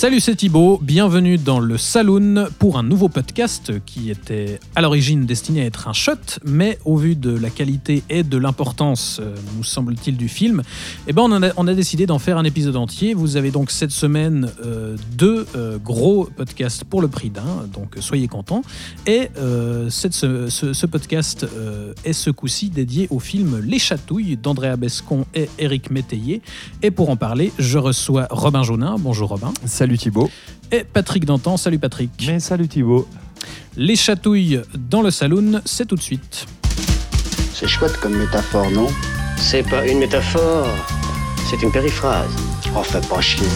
Salut, c'est Thibaut, bienvenue dans le Saloon pour un nouveau podcast qui était à l'origine destiné à être un shot, mais au vu de la qualité et de l'importance, euh, nous semble-t-il, du film, eh ben on, a, décidé d'en faire un épisode entier. Vous avez donc cette semaine euh, deux euh, gros podcasts pour le prix d'un, donc soyez contents. Et cette, ce, podcast est ce coup-ci dédié au film Les Chatouilles d'Andrea Bescon et Éric Métayer. Et pour en parler, je reçois Robin Jaunin. Bonjour Robin. Salut Thibaut. Et Patrick Dantan. Salut Patrick. Mais salut Thibaut. Les chatouilles dans le saloon, c'est tout de suite. C'est chouette comme métaphore, non? C'est pas une métaphore, c'est une périphrase. Oh, fais pas chier.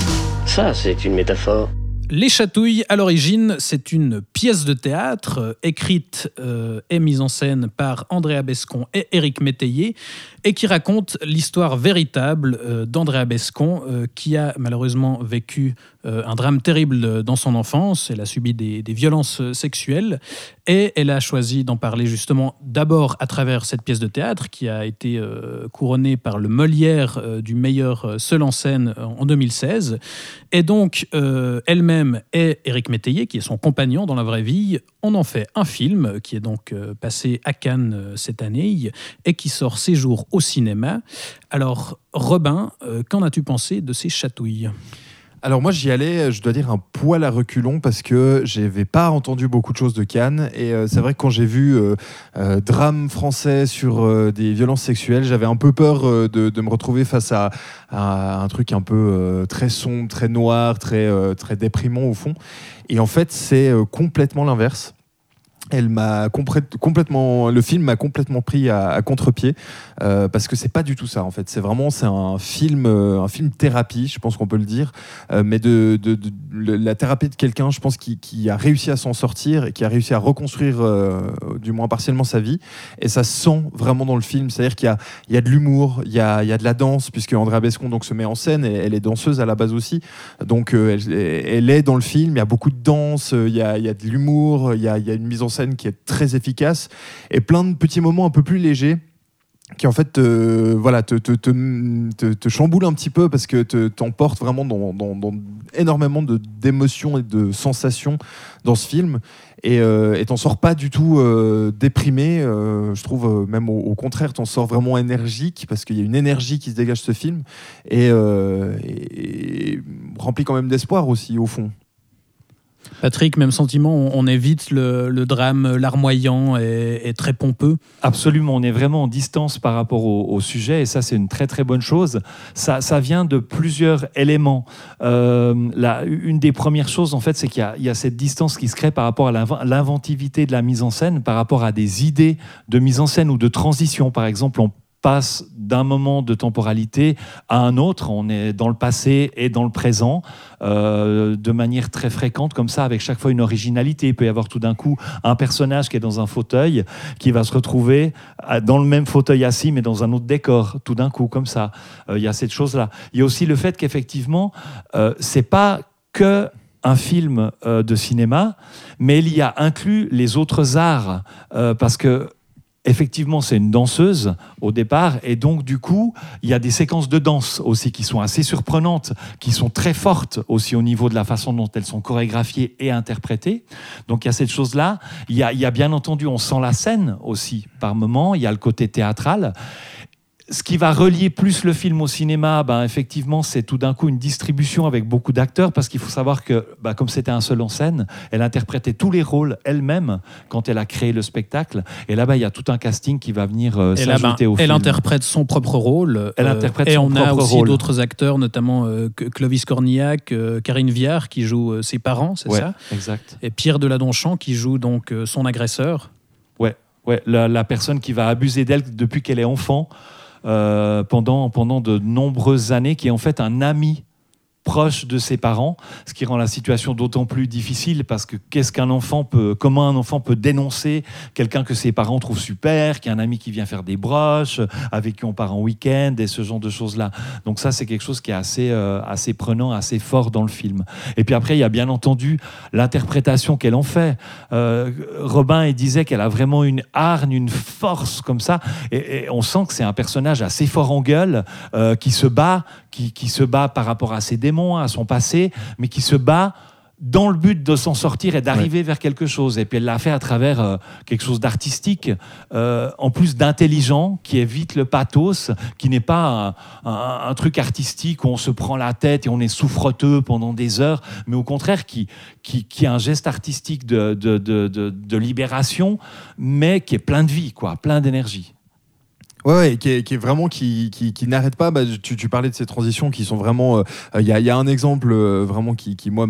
Ça, c'est une métaphore. Les chatouilles, à l'origine, c'est une pièce de théâtre euh, écrite euh, et mise en scène par Andrea Bescon et Éric Métayer et qui raconte l'histoire véritable euh, d'Andrea Bescon euh, qui a malheureusement vécu euh, un drame terrible dans son enfance. Elle a subi des, violences sexuelles et elle a choisi d'en parler justement d'abord à travers cette pièce de théâtre qui a été couronnée par le Molière du meilleur seul en scène en 2016. Et donc, elle-même et Éric Métayer, qui est son compagnon dans la vraie vie, on en fait un film qui est donc passé à Cannes cette année et qui sort ces jours au cinéma. Alors, Robin, euh, qu'en as-tu pensé de ces chatouilles? Alors moi j'y allais, je dois dire un poil à reculons parce que j'avais pas entendu beaucoup de choses de Cannes et euh, c'est vrai que quand j'ai vu euh, euh, drame français sur des violences sexuelles, j'avais un peu peur de, me retrouver face à, à un truc un peu très sombre, très noir, très très déprimant au fond. Et en fait c'est complètement l'inverse. Elle m'a complètement, le film m'a complètement pris à, à contre-pied euh, parce que c'est pas du tout ça en fait. C'est vraiment c'est un film, euh, un film thérapie, je pense qu'on peut le dire, euh, mais de, la thérapie de quelqu'un, je pense qui, a réussi à s'en sortir et qui a réussi à reconstruire, du moins partiellement sa vie. Et ça se sent vraiment dans le film, c'est-à-dire qu'il y a, il y a de l'humour, il y a, il y a de la danse puisque Andrea Bescon donc se met en scène et elle est danseuse à la base aussi, donc elle, elle est dans le film. Il y a beaucoup de danse, il y a, il y a de l'humour, il y a, il y a une mise en scène qui est très efficace et plein de petits moments un peu plus légers qui en fait euh, voilà te, te, te, te, te chamboule un petit peu parce que te- t'emporte vraiment dans, dans, dans énormément d'émotions et de sensations dans ce film et euh, t'en sors pas du tout euh, déprimé euh, je trouve euh, même au, au contraire t'en sors vraiment énergique parce qu'il y a une énergie qui se dégage de ce film et, et- et rempli quand même d'espoir aussi au fond Patrick, même sentiment, on, évite le, drame larmoyant et, très pompeux. Absolument, on est vraiment en distance par rapport au, sujet et ça c'est une très très bonne chose. Ça, vient de plusieurs éléments. Euh, une des premières choses en fait c'est qu'il y, a- cette distance qui se crée par rapport à l'inven- l'inventivité de la mise en scène, par rapport à des idées de mise en scène ou de transition. Par exemple, on passe d'un moment de temporalité à un autre, on est dans le passé et dans le présent, euh, de manière très fréquente, comme ça, avec chaque fois une originalité. Il peut y avoir tout d'un coup un personnage qui est dans un fauteuil, qui va se retrouver dans le même fauteuil assis, mais dans un autre décor, tout d'un coup, comme ça. Euh, Il y a cette chose-là. Il y a aussi le fait qu'effectivement, euh, c'est pas que un film euh, de cinéma, mais il y a inclus les autres arts, parce que effectivement, c'est une danseuse au départ, et donc du coup, il y a des séquences de danse aussi qui sont assez surprenantes, qui sont très fortes aussi au niveau de la façon dont elles sont chorégraphiées et interprétées. Donc il y a cette chose-là. Il y a, il y a bien entendu, on sent la scène aussi par moment. Il y a le côté théâtral. Ce qui va relier plus le film au cinéma, ben, effectivement, c'est tout d'un coup une distribution avec beaucoup d'acteurs, parce qu'il faut savoir que, ben, comme c'était un seul en scène, elle interprétait tous les rôles elle-même quand elle a créé le spectacle. Et là-bas, il y a tout un casting qui va venir euh, ben, s'ajouter au elle film. interprète son propre rôle. Elle euh, interprète et son on a aussi d'autres acteurs, notamment euh, Cl- Clovis Cornillac, euh, Karine Viard qui joue ses parents, c'est Ouais, ça? exact. Et Pierre Deladonchamp qui joue donc son agresseur. Ouais, ouais, la, la personne qui va abuser d'elle depuis qu'elle est enfant pendant, pendant de nombreuses années, qui est en fait un ami proche de ses parents, ce qui rend la situation d'autant plus difficile parce que qu'est-ce qu'un enfant peut, comment un enfant peut dénoncer quelqu'un que ses parents trouvent super, qui a un ami qui vient faire des broches, avec qui on part en week-end et ce genre de choses-là. Donc ça, c'est quelque chose qui est assez, euh, assez prenant, assez fort dans le film. Et puis après, il y a bien entendu l'interprétation qu'elle en fait. Euh, Robin il disait qu'elle a vraiment une hargne, une force comme ça, et, on sent que c'est un personnage assez fort en gueule, euh, qui se bat, qui, qui se bat par rapport à ses démons à son passé, mais qui se bat dans le but de s'en sortir et d'arriver vers quelque chose. Et puis elle l'a fait à travers euh, quelque chose d'artistique, euh, en plus d'intelligent, qui évite le pathos, qui n'est pas un, truc artistique où on se prend la tête et on est souffreteux pendant des heures, mais au contraire qui, qui, qui est un geste artistique de, de, de, de, libération, mais qui est plein de vie, quoi, plein d'énergie. Ouais, qui, est, vraiment qui, qui, n'arrête pas. Bah, tu, tu, parlais de ces transitions qui sont vraiment. Euh, il y, a, y, a, un exemple euh, vraiment qui, qui moi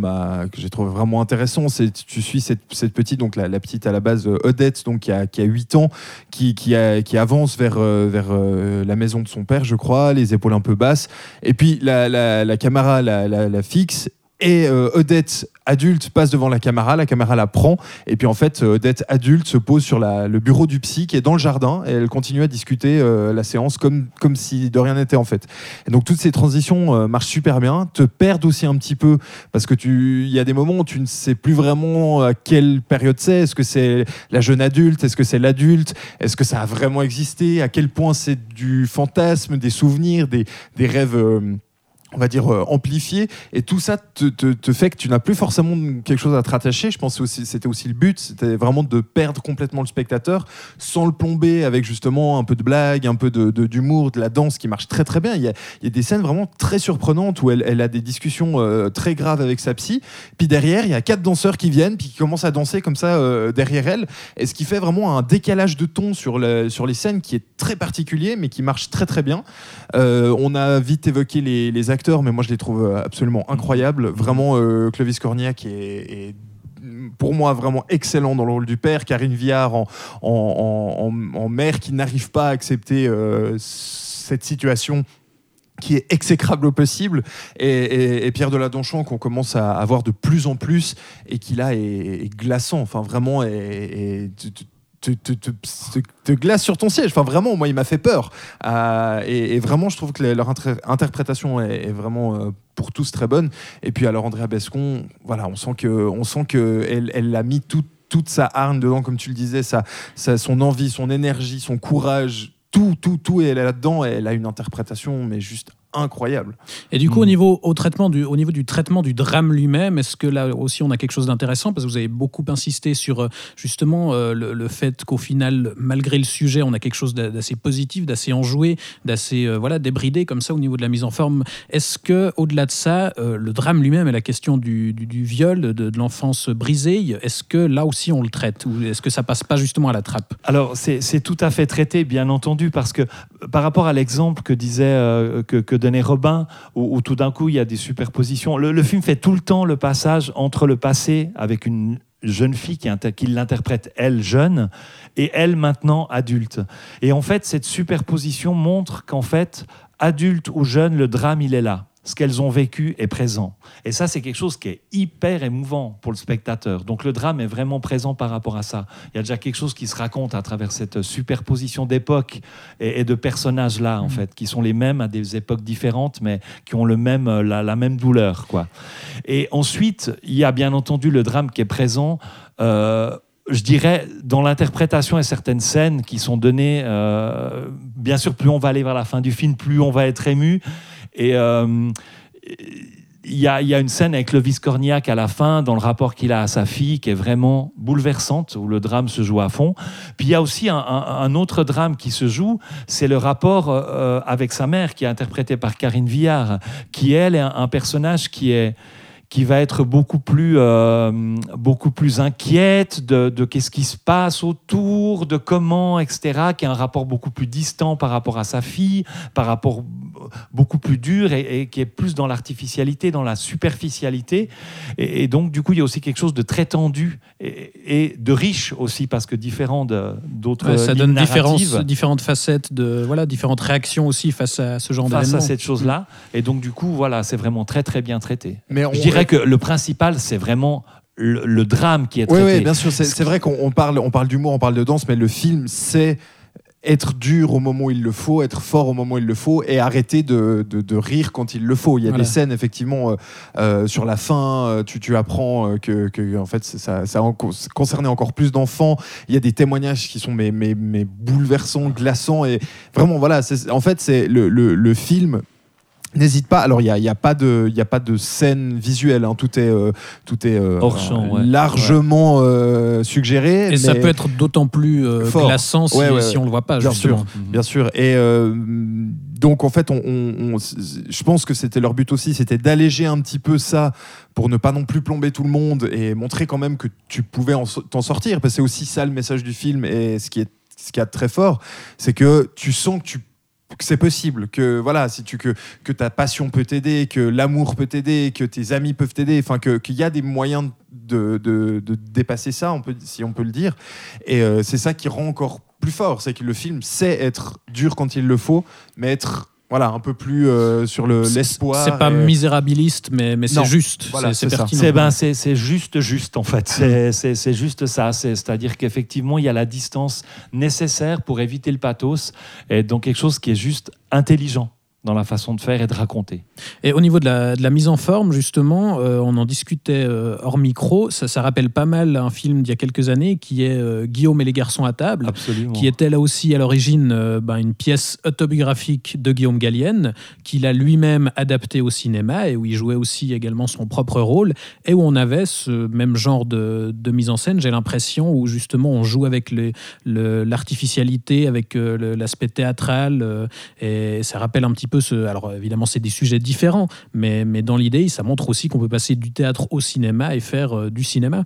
que j'ai trouvé vraiment intéressant. C'est tu suis cette, cette, petite donc la, la, petite à la base euh, Odette donc qui a, qui a 8 ans qui, qui, qui avance vers vers la maison de son père je crois les épaules un peu basses et puis la, la, la caméra la, la, fixe et Odette adulte passe devant la caméra, la caméra la prend, et puis en fait, euh, Odette adulte se pose sur le bureau du psy qui est dans le jardin, et elle continue à discuter euh, la séance comme, comme si de rien n'était en fait. Et donc toutes ces transitions euh, marchent super bien, te perdent aussi un petit peu, parce que il y a des moments où tu ne sais plus vraiment à quelle période c'est, est-ce que c'est la jeune adulte, est-ce que c'est l'adulte, est-ce que ça a vraiment existé, à quel point c'est du fantasme, des souvenirs, des, des rêves on va dire, euh, amplifié. Et tout ça te, fait que tu n'as plus forcément quelque chose à te rattacher. Je pense que c'était aussi le but, c'était vraiment de perdre complètement le spectateur sans le plomber avec justement un peu de blague, un peu d'humour, de, la danse qui marche très très bien. Il y a, des scènes vraiment très surprenantes où elle, a des discussions euh, très graves avec sa psy. Puis derrière, il y a quatre danseurs qui viennent, puis qui commencent à danser comme ça euh, derrière elle. Et ce qui fait vraiment un décalage de ton sur, les scènes qui est très particulier, mais qui marche très très bien. on a vite évoqué les acteurs mais moi je les trouve euh, absolument incroyables. Vraiment, euh, Clovis Cornillac est, pour moi vraiment excellent dans le rôle du père. Karine Viard en, en, mère qui n'arrive pas à accepter euh, cette situation qui est exécrable au possible, et, Pierre de la Donchon qu'on commence à avoir de plus en plus, et qui là est, glaçant, enfin vraiment, est, te, glace sur ton siège. Enfin, vraiment, moi, il m'a fait peur. Euh, et, vraiment, je trouve que leur interprétation est, vraiment euh, pour tous très bonne. Et puis, alors, Andrea Bescon, voilà, on sent que, sent elle, a mis toute sa harne dedans, comme tu le disais, sa, son envie, son énergie, son courage. Tout, tout, tout, et elle est là-dedans. Elle a une interprétation, mais juste incroyable. Et du coup, au, mm. niveau, au, traitement du, au niveau du traitement du drame lui-même, est-ce que là aussi on a quelque chose d'intéressant? Parce que vous avez beaucoup insisté sur euh, justement euh, le, fait qu'au final, malgré le sujet, on a quelque chose d'assez positif, d'assez enjoué, d'assez euh, voilà, débridé comme ça au niveau de la mise en forme. Est-ce que au-delà de ça, le drame lui-même et la question du, du, viol, de, de l'enfance brisée, est-ce que là aussi on le traite? Ou est-ce que ça passe pas justement à la trappe? Alors c'est tout à fait traité, bien entendu, parce que par rapport à l'exemple que disait que, que donner Robin, où, tout d'un coup il y a des superpositions. Le, film fait tout le temps le passage entre le passé avec une jeune fille qui, qui l'interprète elle jeune et elle maintenant adulte. Et en fait, cette superposition montre qu'en fait, adulte ou jeune, le drame il est là ce qu'elles ont vécu est présent. Et ça, c'est quelque chose qui est hyper émouvant pour le spectateur. Donc le drame est vraiment présent par rapport à ça. Il y a déjà quelque chose qui se raconte à travers cette superposition d'époques et, de personnages-là, en mm. fait, qui sont les mêmes à des époques différentes, mais qui ont le même, la, même douleur. Quoi. Et ensuite, il y a bien entendu le drame qui est présent. Euh, je dirais, dans l'interprétation et certaines scènes qui sont données, euh, bien sûr, plus on va aller vers la fin du film, plus on va être ému. Et euh, il y, a, une scène avec Levis Cornillac à la fin, dans le rapport qu'il a à sa fille, qui est vraiment bouleversante, où le drame se joue à fond. Puis il y a aussi un, autre drame qui se joue, c'est le rapport euh, avec sa mère, qui est interprété par Karine Villard, qui, elle, est un personnage qui est qui va être beaucoup plus, euh, beaucoup plus inquiète de, de qu'est-ce qui se passe autour, de comment, etc., qui a un rapport beaucoup plus distant par rapport à sa fille, par rapport beaucoup plus dur et, et qui est plus dans l'artificialité, dans la superficialité. Et, et donc, du coup, il y a aussi quelque chose de très tendu et, et de riche aussi, parce que différent d'autres. Ouais, ça donne différentes, facettes, de, voilà, différentes réactions aussi face à ce genre face d'événement. à cette chose-là. Et donc, du coup, voilà, c'est vraiment très, très bien traité. Mais on- Je dirais que le principal, c'est vraiment le, le drame qui est traité. oui, bien sûr. C'est vrai qu'on on parle, on parle d'humour, on parle de danse, mais le film, c'est être dur au moment où il le faut, être fort au moment où il le faut, et arrêter de, de- de rire quand il le faut. Il y a Voilà. des scènes, effectivement, euh, euh, sur la fin, euh, tu, tu apprends que, que, en fait, ça, ça concernait encore plus d'enfants. Il y a des témoignages qui sont mais, mais, mais bouleversants, glaçants, et vraiment, voilà. En fait, c'est le, le, le film. N'hésite pas. Alors, il n'y a, y a, pas de- y a pas de scène visuelle. hein. Tout est, euh, tout est euh, Hors champ, ouais. largement euh, suggéré. Et ça mais- peut être d'autant plus glaçant si, Ouais, ouais, si on le voit pas, Bien justement. sûr. Bien sûr. Et donc, en fait, on, on- on- je pense que c'était leur but aussi, c'était d'alléger un petit peu ça pour ne pas non plus plomber tout le monde et montrer quand même que tu pouvais t'en sortir. Parce que c'est aussi ça le message du film et ce qui est ce qui est très fort, c'est que tu sens que tu que c'est possible, que voilà, si tu que que ta passion peut t'aider, que l'amour peut t'aider, que tes amis peuvent t'aider, enfin que qu'il y a des moyens de, de, de dépasser ça, on peut si on peut le dire. Et euh, c'est ça qui rend encore plus fort, c'est que le film sait être dur quand il le faut, mais être voilà un peu plus euh, sur le C'est- l'espoir. C'est pas et- misérabiliste, mais, mais c'est juste. Voilà, c'est c'est c'est ça. pertinent. C'est ben, c'est- juste, juste en fait. C'est- C'est c'est juste ça. C'est- C'est-à-dire qu'effectivement, il y a la distance nécessaire pour éviter le pathos et donc quelque chose qui est juste intelligent dans la façon de faire et de raconter. Et au niveau de la, de la mise en forme, justement, euh, on en discutait euh, hors micro. Ça, ça rappelle pas mal un film d'il y a quelques années qui est euh, Guillaume et les garçons à table. Absolument. qui était là aussi à l'origine ben, une pièce autobiographique de Guillaume Gallienne, qu'il a lui-même adapté au cinéma et où il jouait aussi également son propre rôle, et où on avait ce même genre de, de mise en scène, j'ai l'impression, où justement on joue avec le- l'artificialité, avec l'aspect théâtral, et ça rappelle un petit peu Alors évidemment c'est des sujets différents, mais, mais dans l'idée, ça montre aussi qu'on peut passer du théâtre au cinéma et faire euh, du cinéma.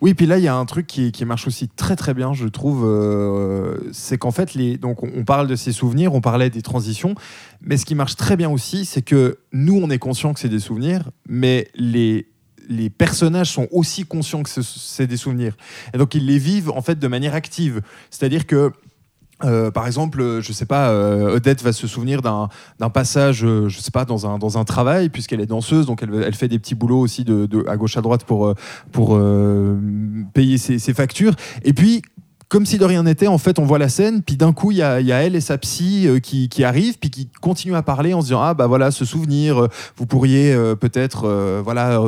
Oui, puis là, il y a un truc qui, qui marche aussi très très bien, je trouve. euh, c'est qu'en fait, les, donc on, parle de ces souvenirs, on parlait des transitions, mais ce qui marche très bien aussi, c'est que nous, on est conscient que c'est des souvenirs, mais les les personnages sont aussi conscients que ce- c'est des souvenirs. Et donc, ils les vivent en fait de manière active. C'est-à-dire que euh, par exemple, euh, je sais pas, euh, Odette va se souvenir d'un passage, dans un, travail, puisqu'elle est danseuse, donc elle, fait des petits boulots aussi de, à gauche à droite pour, payer ses, ses factures. Et puis, comme si de rien n'était, en fait, on voit la scène, puis d'un coup, il y a, elle et sa psy euh, qui, qui arrivent, puis qui continuent à parler en se disant Ah, bah voilà, ce souvenir, euh, vous pourriez euh, peut-être voilà,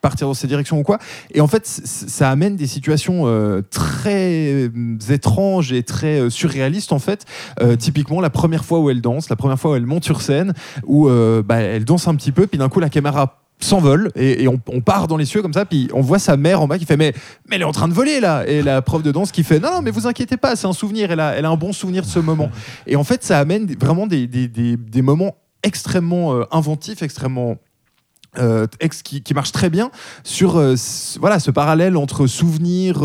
partir dans cette direction ou quoi. Et en fait, ça amène des situations très étranges et très surréalistes, en fait. Typiquement, la première fois où elle danse, la première fois où elle monte sur scène, où bah, elle danse un petit peu, puis d'un coup, la caméra s'envole et, on, part dans les cieux comme ça puis on voit sa mère en bas qui fait mais, mais elle est en train de voler là. Et la prof de danse qui fait non, non mais vous inquiétez pas c'est un souvenir elle a, elle a un bon souvenir de ce moment. Et en fait ça amène vraiment des, des, des- moments extrêmement euh, inventifs extrêmement euh, ex- qui, qui marche très bien sur euh, voilà ce parallèle entre souvenir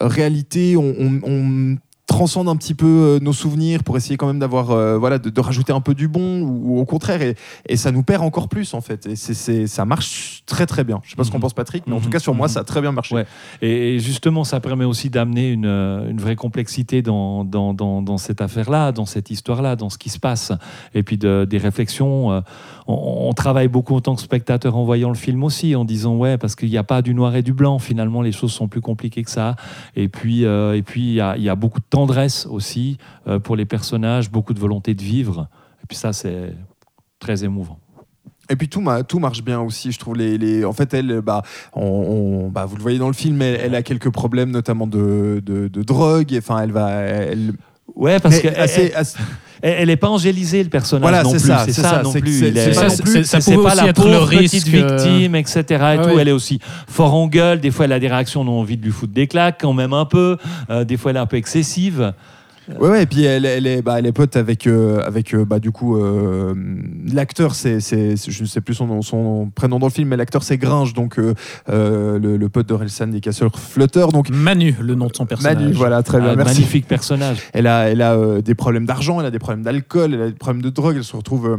réalité on transcende un petit peu euh, nos souvenirs pour essayer quand même d'avoir euh, voilà de, de rajouter un peu du bon ou, ou au contraire et, et ça nous perd encore plus en fait et c'est, ça marche très très bien je sais pas ce qu'en Mhm. pense Patrick mais en tout Mhm. cas sur moi Mhm. ça a très bien marché Ouais. Et et justement, ça permet aussi d'amener une, euh, une vraie complexité dans, dans, dans, dans cette affaire-là, dans cette histoire-là, dans ce qui se passe. Et puis de- des réflexions. On, on travaille beaucoup en tant que spectateur en voyant le film aussi, en disant ouais, parce qu'il n'y a pas du noir et du blanc. Finalement, les choses sont plus compliquées que ça. Et puis, euh, et puis il y a, y a beaucoup de tendresse aussi euh, pour les personnages, beaucoup de volonté de vivre. Et puis ça, c'est très émouvant. Et puis tout, ma- tout marche bien aussi, je trouve. Les, les- en fait, elle, bah, on, on- bah, vous le voyez dans le film, elle, elle a quelques problèmes, notamment de, de, de drogue. Enfin, elle va. Elle, Ouais, parce que assez- assez- Elle n'est pas angélisée, le personnage Voilà, non c'est plus. ça, c'est ça, ça, non plus. c'est- Il c'est est- pas non Ça- plus- c'est- ça c'est pouvait pas aussi la être le pauvre risque. petite euh, victime, etc. Et Ah tout. ouais. Elle est aussi fort en gueule. Des fois, elle a des réactions, on a envie de lui foutre des claques, quand même un peu. Euh, des fois, elle est un peu excessive. Ouais, ouais, et puis elle, elle est, bah, elle est pote avec, euh, avec euh, bah, du coup, euh, l'acteur, c'est, c'est, je ne sais plus son, son prénom dans le film, mais l'acteur c'est Gringe, donc euh, le, le pote d'Orelsan des Casseurs Flutter. Donc Manu, le nom de son personnage. Manu, voilà, très bien, Un merci. magnifique personnage. Elle a, elle a des problèmes d'argent, elle a des problèmes d'alcool, elle a des problèmes de drogue, elle se retrouve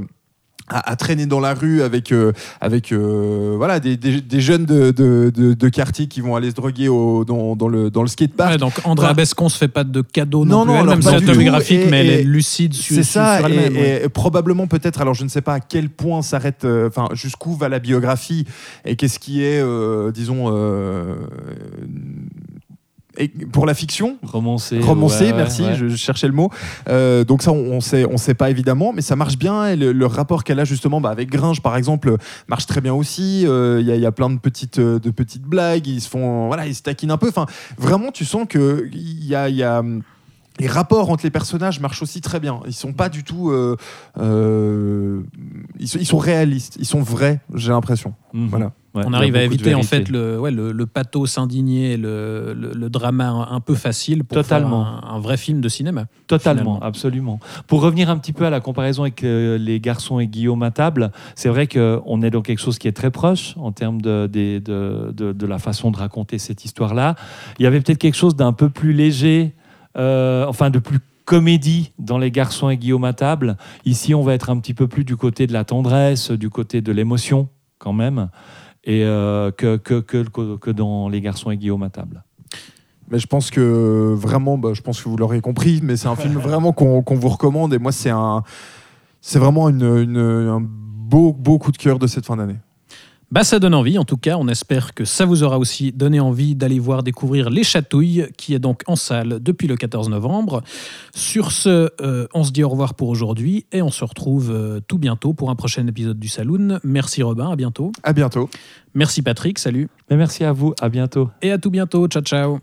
à, à traîner dans la rue avec, euh, avec euh, voilà, des, des- des jeunes de, de, de- de quartier qui vont aller se droguer au, dans, dans le, dans le skatepark. Ouais, donc Andrea Enfin- Bescon se fait pas de cadeaux Non, non, plus non, elle-même, alors tout. autobiographique, Et- mais elle est lucide sur, C'est ça, sur et, elle-même. ouais. et probablement peut-être, alors je ne sais pas à quel point s'arrête, euh, enfin jusqu'où va la biographie et qu'est-ce qui est, euh, disons, euh, et pour la fiction, Romancé. romancé, ouais, merci, ouais. Je, je cherchais le mot. Euh, donc ça, on, on sait, on sait pas évidemment, mais ça marche bien. Et le, le rapport qu'elle a justement bah, avec Gringe, par exemple, marche très bien aussi. Euh, Il y, a- il y a plein de petites, euh, de petites blagues. Ils se font, voilà, ils se taquinent un peu. Enfin, vraiment, tu sens que il y a, y a les rapports entre les personnages marchent aussi très bien. Ils sont pas du tout, euh, euh, ils, sont, ils sont réalistes, ils sont vrais. J'ai l'impression. Mhm. Voilà. Ouais, On arrive à éviter en fait le, ouais, le, le pathos indigné, le, le, le drama un, peu facile pour Totalement. faire un, un vrai film de cinéma. Totalement, finalement. absolument. Pour revenir un petit peu à la comparaison avec euh, les garçons et Guillaume à table, c'est vrai qu'on est dans quelque chose qui est très proche en termes de, de, de- de la façon de raconter cette histoire-là. Il y avait peut-être quelque chose d'un peu plus léger, euh, enfin de plus comédie dans les garçons et Guillaume à table. Ici, on va être un petit peu plus du côté de la tendresse, du côté de l'émotion quand même, et euh, que, que, que, dans les garçons et Guillaume à table. Mais je pense que vraiment, bah, je pense que vous l'aurez compris, mais c'est un film vraiment qu'on vous recommande. Et moi, c'est un, c'est vraiment une, une- un beau, beau coup de cœur de cette fin d'année. Bah, ça donne envie, en tout cas. On espère que ça vous aura aussi donné envie d'aller voir découvrir Les Chatouilles, qui est donc en salle depuis le 14 novembre. Sur ce, euh, on se dit au revoir pour aujourd'hui et on se retrouve euh, tout bientôt pour un prochain épisode du Saloon. Merci Robin, à bientôt. À bientôt. Merci Patrick, salut. Mais merci à vous, à bientôt. Et à tout bientôt, ciao ciao.